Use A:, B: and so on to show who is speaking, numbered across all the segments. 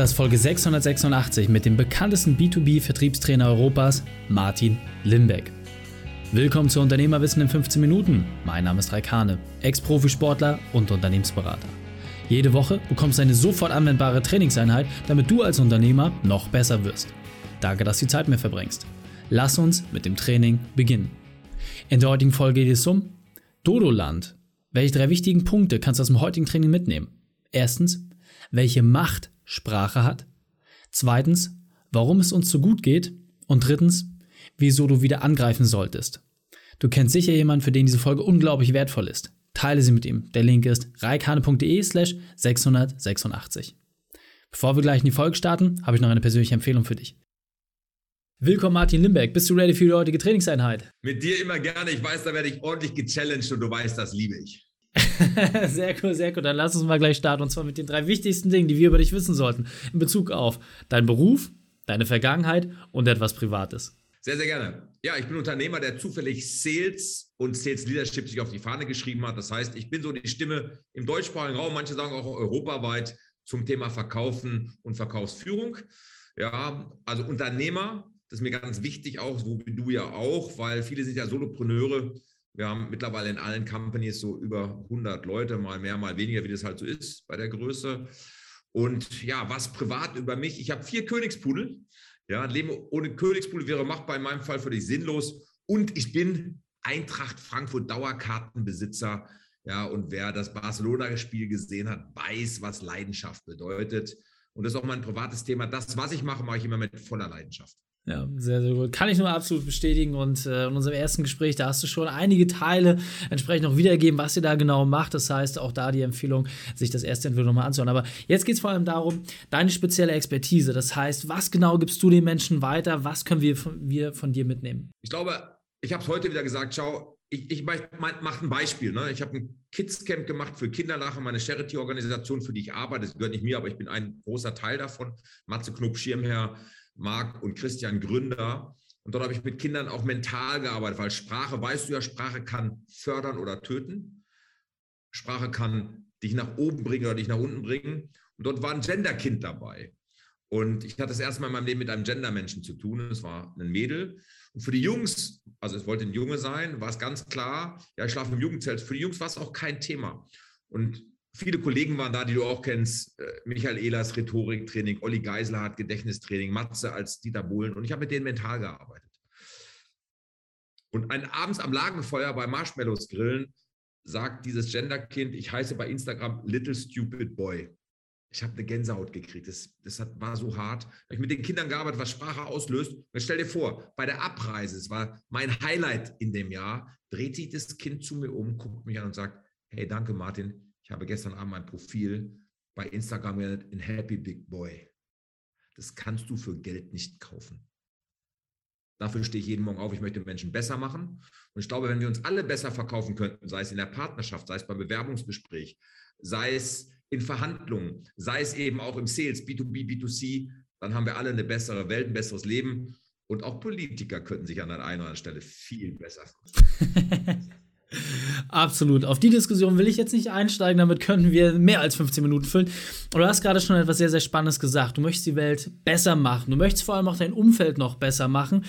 A: Das Folge 686 mit dem bekanntesten B2B-Vertriebstrainer Europas, Martin Limbeck. Willkommen zu Unternehmerwissen in 15 Minuten. Mein Name ist Raikane, Ex-Profisportler und Unternehmensberater. Jede Woche bekommst du eine sofort anwendbare Trainingseinheit, damit du als Unternehmer noch besser wirst. Danke, dass du die Zeit mir verbringst. Lass uns mit dem Training beginnen. In der heutigen Folge geht es um Dodoland. Welche drei wichtigen Punkte kannst du aus dem heutigen Training mitnehmen? Erstens, welche Macht Sprache hat. Zweitens, warum es uns so gut geht. Und drittens, wieso du wieder angreifen solltest. Du kennst sicher jemanden, für den diese Folge unglaublich wertvoll ist. Teile sie mit ihm. Der Link ist reikane.de slash 686. Bevor wir gleich in die Folge starten, habe ich noch eine persönliche Empfehlung für dich. Willkommen Martin Limbeck. Bist du ready für die heutige Trainingseinheit?
B: Mit dir immer gerne. Ich weiß, da werde ich ordentlich gechallenged und du weißt, das liebe ich.
A: sehr cool, sehr cool. Dann lass uns mal gleich starten. Und zwar mit den drei wichtigsten Dingen, die wir über dich wissen sollten. In Bezug auf deinen Beruf, deine Vergangenheit und etwas Privates.
B: Sehr, sehr gerne. Ja, ich bin Unternehmer, der zufällig Sales und Sales Leadership sich auf die Fahne geschrieben hat. Das heißt, ich bin so die Stimme im deutschsprachigen Raum, manche sagen auch europaweit, zum Thema Verkaufen und Verkaufsführung. Ja, also Unternehmer, das ist mir ganz wichtig auch, so wie du ja auch, weil viele sind ja Solopreneure wir haben mittlerweile in allen Companies so über 100 Leute, mal mehr, mal weniger, wie das halt so ist bei der Größe. Und ja, was privat über mich? Ich habe vier Königspudel. Ja, ein Leben ohne Königspudel wäre machbar in meinem Fall völlig sinnlos. Und ich bin Eintracht Frankfurt Dauerkartenbesitzer. Ja, und wer das Barcelona-Spiel gesehen hat, weiß, was Leidenschaft bedeutet. Und das ist auch mein privates Thema. Das, was ich mache, mache ich immer mit voller Leidenschaft.
A: Ja, sehr, sehr gut. Kann ich nur absolut bestätigen. Und äh, in unserem ersten Gespräch, da hast du schon einige Teile entsprechend noch wiedergegeben, was ihr da genau macht. Das heißt, auch da die Empfehlung, sich das erste Entweder nochmal anzuhören. Aber jetzt geht es vor allem darum, deine spezielle Expertise. Das heißt, was genau gibst du den Menschen weiter? Was können wir von, wir von dir mitnehmen?
B: Ich glaube, ich habe es heute wieder gesagt, schau, ich, ich mache ein Beispiel. Ne? Ich habe ein Kids-Camp gemacht für Kinderlachen, meine Charity-Organisation, für die ich arbeite. Das gehört nicht mir, aber ich bin ein großer Teil davon. Matze Knob, Schirmherr, Marc und Christian Gründer. Und dort habe ich mit Kindern auch mental gearbeitet, weil Sprache, weißt du ja, Sprache kann fördern oder töten. Sprache kann dich nach oben bringen oder dich nach unten bringen. Und dort war ein Genderkind dabei. Und ich hatte das erste Mal in meinem Leben mit einem Gendermenschen zu tun. Es war ein Mädel. Und für die Jungs, also es wollte ein Junge sein, war es ganz klar, ja, ich schlafe im Jugendzelt. Für die Jungs war es auch kein Thema. Und Viele Kollegen waren da, die du auch kennst. Äh, Michael Ehlers Rhetoriktraining, Olli Geisler hat Gedächtnistraining, Matze als Dieter Bohlen und ich habe mit denen mental gearbeitet. Und ein, abends am Lagerfeuer bei Marshmallows grillen sagt dieses Genderkind, ich heiße bei Instagram Little Stupid Boy. Ich habe eine Gänsehaut gekriegt. Das, das hat, war so hart. Ich habe mit den Kindern gearbeitet, was Sprache auslöst. Und stell dir vor, bei der Abreise, es war mein Highlight in dem Jahr, dreht sich das Kind zu mir um, guckt mich an und sagt, hey, danke Martin, ich habe gestern Abend mein Profil bei Instagram genannt in Happy Big Boy. Das kannst du für Geld nicht kaufen. Dafür stehe ich jeden Morgen auf, ich möchte Menschen besser machen. Und ich glaube, wenn wir uns alle besser verkaufen könnten, sei es in der Partnerschaft, sei es beim Bewerbungsgespräch, sei es in Verhandlungen, sei es eben auch im Sales, B2B, B2C, dann haben wir alle eine bessere Welt, ein besseres Leben. Und auch Politiker könnten sich an der einen oder anderen Stelle viel besser.
A: Absolut. Auf die Diskussion will ich jetzt nicht einsteigen, damit könnten wir mehr als 15 Minuten füllen. Du hast gerade schon etwas sehr, sehr Spannendes gesagt. Du möchtest die Welt besser machen. Du möchtest vor allem auch dein Umfeld noch besser machen.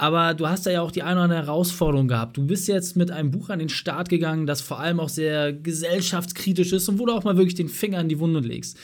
A: Aber du hast da ja auch die eine oder andere Herausforderung gehabt. Du bist jetzt mit einem Buch an den Start gegangen, das vor allem auch sehr gesellschaftskritisch ist und wo du auch mal wirklich den Finger in die Wunde legst.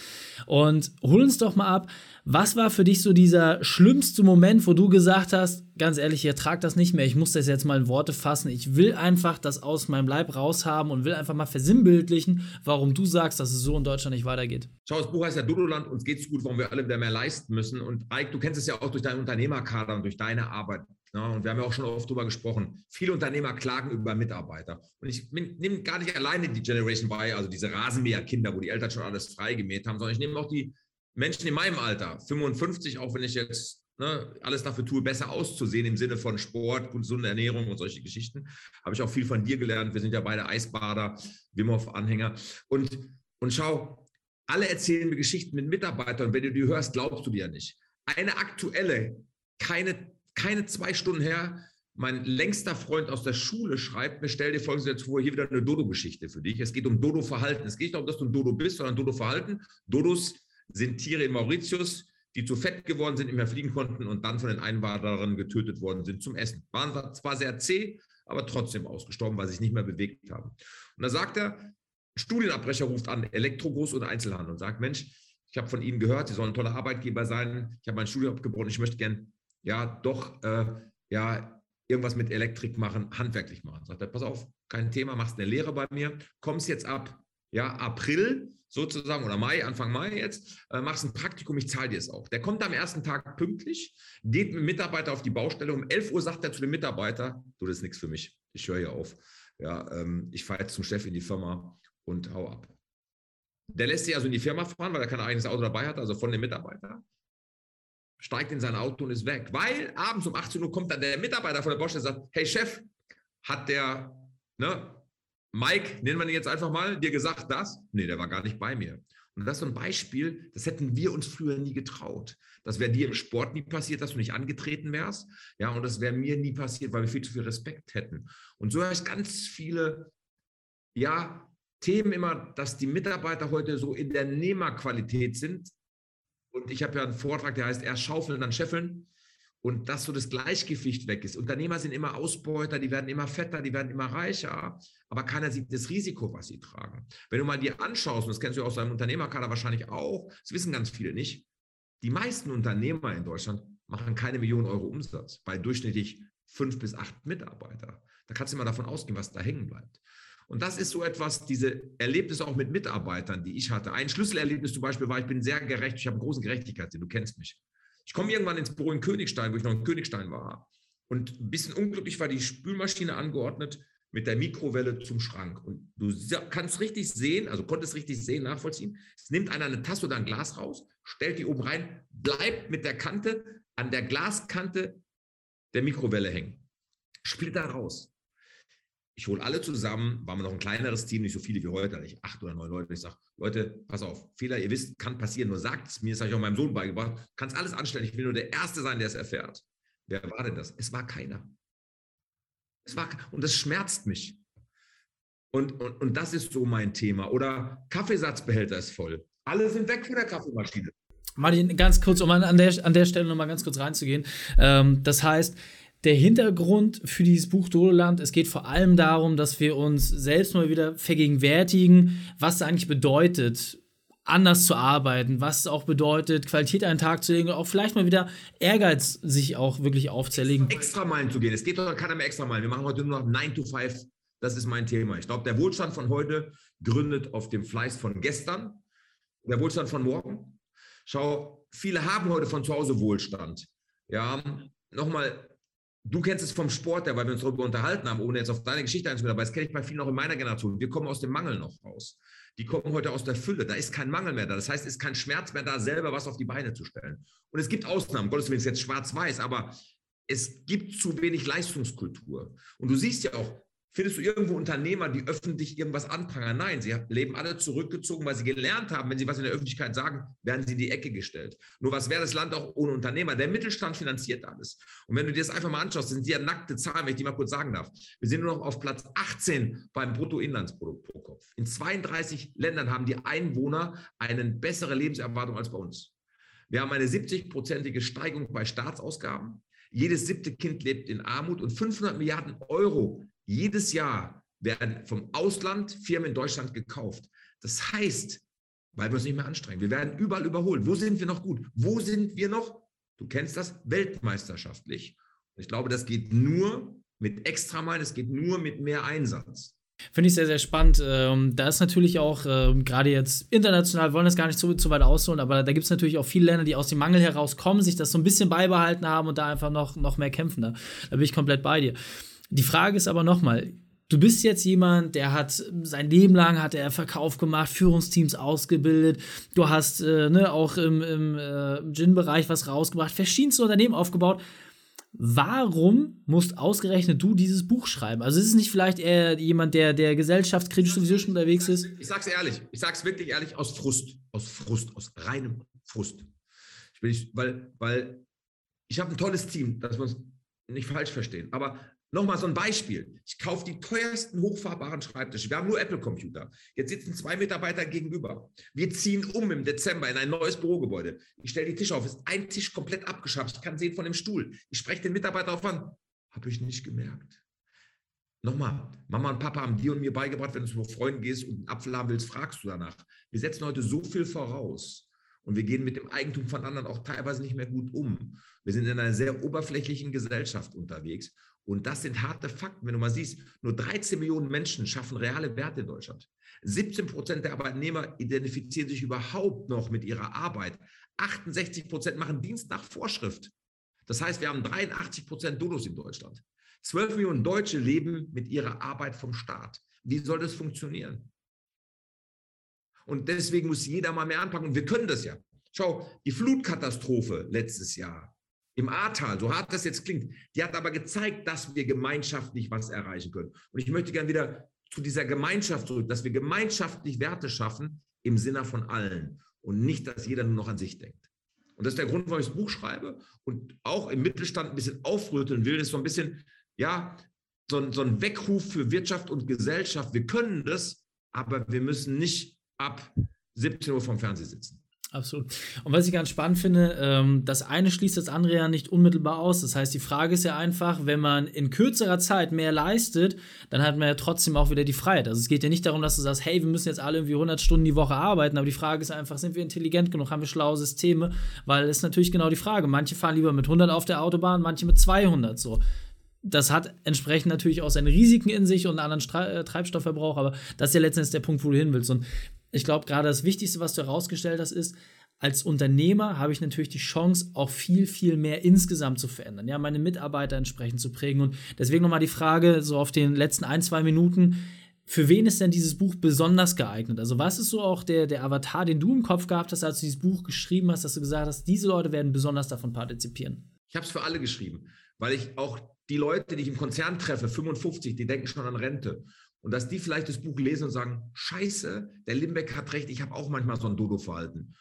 A: Und hol uns doch mal ab, was war für dich so dieser schlimmste Moment, wo du gesagt hast, ganz ehrlich, ich ertrage das nicht mehr, ich muss das jetzt mal in Worte fassen, ich will einfach das aus meinem Leib raushaben und will einfach mal versinnbildlichen, warum du sagst, dass es so in Deutschland nicht weitergeht.
B: Schau, das Buch heißt ja Dodoland, uns geht's gut, warum wir alle wieder mehr leisten müssen. Und Ike, du kennst es ja auch durch deinen Unternehmerkader und durch deine Arbeit. Ja, und wir haben ja auch schon oft darüber gesprochen. Viele Unternehmer klagen über Mitarbeiter. Und ich nehme gar nicht alleine die Generation Y, also diese Rasenmäherkinder, wo die Eltern schon alles freigemäht haben, sondern ich nehme auch die Menschen in meinem Alter, 55, auch wenn ich jetzt ne, alles dafür tue, besser auszusehen im Sinne von Sport, gesunde Ernährung und solche Geschichten, habe ich auch viel von dir gelernt. Wir sind ja beide Eisbader, Wim Hof-Anhänger. Und, und schau, alle erzählen mir Geschichten mit Mitarbeitern. Wenn du die hörst, glaubst du dir ja nicht. Eine aktuelle, keine, keine zwei Stunden her, mein längster Freund aus der Schule schreibt mir, stell dir folgendes jetzt vor, hier wieder eine Dodo-Geschichte für dich. Es geht um Dodo-Verhalten. Es geht nicht darum, dass du ein Dodo bist, sondern Dodo-Verhalten. Dodos sind Tiere in Mauritius, die zu fett geworden sind, nicht mehr fliegen konnten und dann von den Einwanderern getötet worden sind zum Essen. Waren zwar sehr zäh, aber trotzdem ausgestorben, weil sie sich nicht mehr bewegt haben. Und da sagt er, Studienabbrecher ruft an, Elektrogroß- und Einzelhandel und sagt, Mensch, ich habe von Ihnen gehört, Sie sollen ein toller Arbeitgeber sein. Ich habe mein Studium abgebrochen. Ich möchte gern ja doch äh, ja irgendwas mit Elektrik machen, handwerklich machen. Sagt er, pass auf, kein Thema, machst eine Lehre bei mir, kommst jetzt ab ja, April sozusagen oder Mai, Anfang Mai jetzt, äh, machst ein Praktikum, ich zahle dir es auch. Der kommt am ersten Tag pünktlich, geht mit dem Mitarbeiter auf die Baustelle. Um 11 Uhr sagt er zu dem Mitarbeiter, du, das ist nichts für mich, ich höre hier auf. Ja, ähm, ich fahre jetzt zum Chef in die Firma und hau ab. Der lässt sich also in die Firma fahren, weil er kein eigenes Auto dabei hat, also von dem Mitarbeiter. Steigt in sein Auto und ist weg. Weil abends um 18 Uhr kommt dann der Mitarbeiter von der Baustelle und sagt, hey Chef, hat der, ne, Mike, nennen wir ihn jetzt einfach mal, dir gesagt das? Nee, der war gar nicht bei mir. Und das ist so ein Beispiel, das hätten wir uns früher nie getraut. Das wäre dir im Sport nie passiert, dass du nicht angetreten wärst. Ja, und das wäre mir nie passiert, weil wir viel zu viel Respekt hätten. Und so heißt ganz viele, ja, Themen immer, dass die Mitarbeiter heute so in der Nehmerqualität sind. Und ich habe ja einen Vortrag, der heißt erst schaufeln, dann scheffeln und dass so das Gleichgewicht weg ist. Unternehmer sind immer Ausbeuter, die werden immer fetter, die werden immer reicher, aber keiner sieht das Risiko, was sie tragen. Wenn du mal dir anschaust, und das kennst du aus deinem Unternehmerkader wahrscheinlich auch, das wissen ganz viele nicht, die meisten Unternehmer in Deutschland machen keine Millionen Euro Umsatz bei durchschnittlich fünf bis acht Mitarbeiter. Da kannst du immer davon ausgehen, was da hängen bleibt. Und das ist so etwas, diese Erlebnisse auch mit Mitarbeitern, die ich hatte. Ein Schlüsselerlebnis zum Beispiel war, ich bin sehr gerecht, ich habe einen großen Gerechtigkeitssinn, du kennst mich. Ich komme irgendwann ins Büro in Königstein, wo ich noch in Königstein war. Und ein bisschen unglücklich war die Spülmaschine angeordnet mit der Mikrowelle zum Schrank. Und du kannst richtig sehen, also konntest richtig sehen, nachvollziehen. Es nimmt einer eine Tasse oder ein Glas raus, stellt die oben rein, bleibt mit der Kante an der Glaskante der Mikrowelle hängen. Splitter raus. Ich hole alle zusammen, war wir noch ein kleineres Team, nicht so viele wie heute, ich acht oder neun Leute. Ich sage, Leute, pass auf, Fehler, ihr wisst, kann passieren, nur sagt es mir, das habe ich auch meinem Sohn beigebracht, kannst alles anstellen, ich will nur der Erste sein, der es erfährt. Wer war denn das? Es war keiner. Es war, und das schmerzt mich. Und, und, und das ist so mein Thema. Oder Kaffeesatzbehälter ist voll. Alle sind weg von der Kaffeemaschine.
A: Martin, ganz kurz, um an der, an der Stelle nochmal ganz kurz reinzugehen. Ähm, das heißt, der Hintergrund für dieses Buch Dodoland, es geht vor allem darum, dass wir uns selbst mal wieder vergegenwärtigen, was es eigentlich bedeutet, anders zu arbeiten, was es auch bedeutet, Qualität einen Tag zu legen und auch vielleicht mal wieder Ehrgeiz sich auch wirklich aufzulegen.
B: Extra Meilen zu gehen. Es geht doch keiner mehr extra Meilen. Wir machen heute nur noch 9 to 5. Das ist mein Thema. Ich glaube, der Wohlstand von heute gründet auf dem Fleiß von gestern. Der Wohlstand von morgen. Schau, viele haben heute von zu Hause Wohlstand. Ja, nochmal, Du kennst es vom Sport, weil wir uns darüber unterhalten haben, ohne jetzt auf deine Geschichte einzugehen, aber das kenne ich bei vielen auch in meiner Generation. Wir kommen aus dem Mangel noch raus. Die kommen heute aus der Fülle. Da ist kein Mangel mehr da. Das heißt, es ist kein Schmerz mehr da, selber was auf die Beine zu stellen. Und es gibt Ausnahmen. Gottes Willen ist jetzt schwarz-weiß, aber es gibt zu wenig Leistungskultur. Und du siehst ja auch, Findest du irgendwo Unternehmer, die öffentlich irgendwas anprangern? Nein, sie leben alle zurückgezogen, weil sie gelernt haben, wenn sie was in der Öffentlichkeit sagen, werden sie in die Ecke gestellt. Nur was wäre das Land auch ohne Unternehmer? Der Mittelstand finanziert alles. Und wenn du dir das einfach mal anschaust, sind die ja nackte Zahlen, wenn ich die mal kurz sagen darf. Wir sind nur noch auf Platz 18 beim Bruttoinlandsprodukt pro Kopf. In 32 Ländern haben die Einwohner eine bessere Lebenserwartung als bei uns. Wir haben eine 70-prozentige Steigung bei Staatsausgaben. Jedes siebte Kind lebt in Armut und 500 Milliarden Euro jedes Jahr werden vom Ausland Firmen in Deutschland gekauft. Das heißt, weil wir uns nicht mehr anstrengen, wir werden überall überholt. Wo sind wir noch gut? Wo sind wir noch, du kennst das, weltmeisterschaftlich? Ich glaube, das geht nur mit Extrameilen, es geht nur mit mehr Einsatz.
A: Finde ich sehr, sehr spannend. Ähm, da ist natürlich auch, ähm, gerade jetzt international, wollen das gar nicht so, so weit ausholen, aber da gibt es natürlich auch viele Länder, die aus dem Mangel herauskommen, sich das so ein bisschen beibehalten haben und da einfach noch, noch mehr kämpfen. Da, da bin ich komplett bei dir. Die Frage ist aber nochmal, du bist jetzt jemand, der hat sein Leben lang hat er Verkauf gemacht, Führungsteams ausgebildet, du hast äh, ne, auch im, im äh, Gin-Bereich was rausgebracht, verschiedenste Unternehmen aufgebaut. Warum musst ausgerechnet du dieses Buch schreiben? Also ist es nicht vielleicht eher jemand, der, der gesellschaftskritisch sowieso schon unterwegs ist?
B: Ich sag's ehrlich, ich sag's wirklich ehrlich, aus Frust, aus Frust, aus reinem Frust. Ich bin nicht, weil, weil ich habe ein tolles Team, dass wir uns nicht falsch verstehen. Aber Nochmal so ein Beispiel. Ich kaufe die teuersten hochfahrbaren Schreibtische. Wir haben nur Apple-Computer. Jetzt sitzen zwei Mitarbeiter gegenüber. Wir ziehen um im Dezember in ein neues Bürogebäude. Ich stelle die Tische auf. Ist ein Tisch komplett abgeschafft. Ich kann sehen von dem Stuhl. Ich spreche den Mitarbeiter auf an. Habe ich nicht gemerkt. Nochmal, Mama und Papa haben dir und mir beigebracht, wenn du zu Freunden gehst und einen Apfel haben willst, fragst du danach. Wir setzen heute so viel voraus und wir gehen mit dem Eigentum von anderen auch teilweise nicht mehr gut um. Wir sind in einer sehr oberflächlichen Gesellschaft unterwegs und das sind harte Fakten. Wenn du mal siehst, nur 13 Millionen Menschen schaffen reale Werte in Deutschland. 17 Prozent der Arbeitnehmer identifizieren sich überhaupt noch mit ihrer Arbeit. 68 Prozent machen Dienst nach Vorschrift. Das heißt, wir haben 83 Prozent Dodos in Deutschland. 12 Millionen Deutsche leben mit ihrer Arbeit vom Staat. Wie soll das funktionieren? Und deswegen muss jeder mal mehr anpacken. Und wir können das ja. Schau, die Flutkatastrophe letztes Jahr im Ahrtal, so hart das jetzt klingt, die hat aber gezeigt, dass wir gemeinschaftlich was erreichen können. Und ich möchte gerne wieder zu dieser Gemeinschaft zurück, dass wir gemeinschaftlich Werte schaffen im Sinne von allen und nicht, dass jeder nur noch an sich denkt. Und das ist der Grund, warum ich das Buch schreibe und auch im Mittelstand ein bisschen aufrütteln will, ist so ein bisschen, ja, so ein, so ein Weckruf für Wirtschaft und Gesellschaft. Wir können das, aber wir müssen nicht ab 17 Uhr vom Fernseher sitzen.
A: Absolut. Und was ich ganz spannend finde, ähm, das eine schließt das andere ja nicht unmittelbar aus. Das heißt, die Frage ist ja einfach, wenn man in kürzerer Zeit mehr leistet, dann hat man ja trotzdem auch wieder die Freiheit. Also es geht ja nicht darum, dass du sagst, hey, wir müssen jetzt alle irgendwie 100 Stunden die Woche arbeiten, aber die Frage ist einfach, sind wir intelligent genug, haben wir schlaue Systeme? Weil es ist natürlich genau die Frage. Manche fahren lieber mit 100 auf der Autobahn, manche mit 200 so das hat entsprechend natürlich auch seine Risiken in sich und einen anderen Stre äh, Treibstoffverbrauch, aber das ist ja letztendlich der Punkt, wo du hin willst. Und ich glaube, gerade das Wichtigste, was du herausgestellt hast, ist, als Unternehmer habe ich natürlich die Chance, auch viel, viel mehr insgesamt zu verändern, ja, meine Mitarbeiter entsprechend zu prägen. Und deswegen nochmal die Frage, so auf den letzten ein, zwei Minuten, für wen ist denn dieses Buch besonders geeignet? Also, was ist so auch der, der Avatar, den du im Kopf gehabt hast, als du dieses Buch geschrieben hast, dass du gesagt hast, diese Leute werden besonders davon partizipieren?
B: Ich habe es für alle geschrieben, weil ich auch die Leute, die ich im Konzern treffe, 55, die denken schon an Rente. Und dass die vielleicht das Buch lesen und sagen, scheiße, der Limbeck hat recht, ich habe auch manchmal so ein Dodo-Verhalten.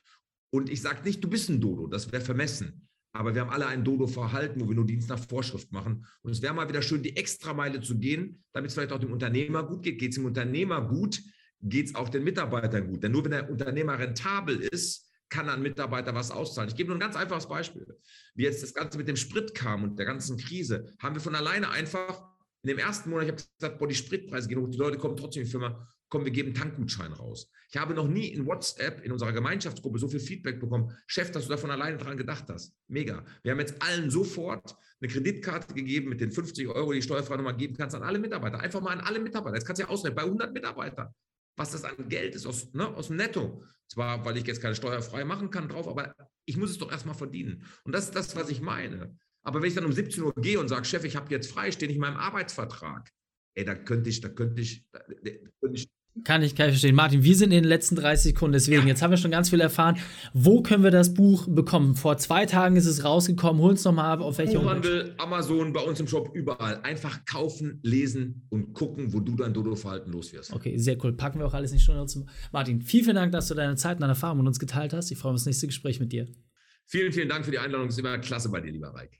B: Und ich sage nicht, du bist ein Dodo, das wäre vermessen. Aber wir haben alle ein Dodo-Verhalten, wo wir nur Dienst nach Vorschrift machen. Und es wäre mal wieder schön, die Extrameile zu gehen, damit es vielleicht auch dem Unternehmer gut geht. Geht es dem Unternehmer gut, geht es auch den Mitarbeitern gut. Denn nur wenn der Unternehmer rentabel ist, kann ein Mitarbeiter was auszahlen. Ich gebe nur ein ganz einfaches Beispiel. Wie jetzt das Ganze mit dem Sprit kam und der ganzen Krise, haben wir von alleine einfach in dem ersten Monat, ich habe gesagt, boah, die Spritpreise gehen hoch, die Leute kommen trotzdem in die Firma, komm, wir geben Tankgutschein raus. Ich habe noch nie in WhatsApp, in unserer Gemeinschaftsgruppe, so viel Feedback bekommen. Chef, dass du davon alleine dran gedacht hast. Mega. Wir haben jetzt allen sofort eine Kreditkarte gegeben mit den 50 Euro, die steuerfrei nochmal geben kannst an alle Mitarbeiter. Einfach mal an alle Mitarbeiter. Jetzt kannst du ja ausrechnen, bei 100 Mitarbeitern, was das an Geld ist aus, ne, aus dem Netto. Zwar, weil ich jetzt keine steuerfrei machen kann drauf, aber ich muss es doch erstmal verdienen. Und das ist das, was ich meine. Aber wenn ich dann um 17 Uhr gehe und sage, Chef, ich habe jetzt frei, stehe nicht in meinem Arbeitsvertrag, ey, da könnte ich, da könnte ich, da, da könnte ich
A: kann ich, kann ich verstehen. Martin, wir sind in den letzten 30 Sekunden, deswegen, ja. jetzt haben wir schon ganz viel erfahren. Wo können wir das Buch bekommen? Vor zwei Tagen ist es rausgekommen. Hol uns nochmal ab, auf welche
B: Buchhandel, Amazon, bei uns im Shop, überall. Einfach kaufen, lesen und gucken, wo du dein Dodo-Verhalten los wirst.
A: Okay, sehr cool. Packen wir auch alles in die Stunde. Martin, vielen, vielen Dank, dass du deine Zeit und deine Erfahrung mit uns geteilt hast. Ich freue mich auf das nächste Gespräch mit dir.
B: Vielen, vielen Dank für die Einladung. Es ist immer klasse bei dir, lieber Reik.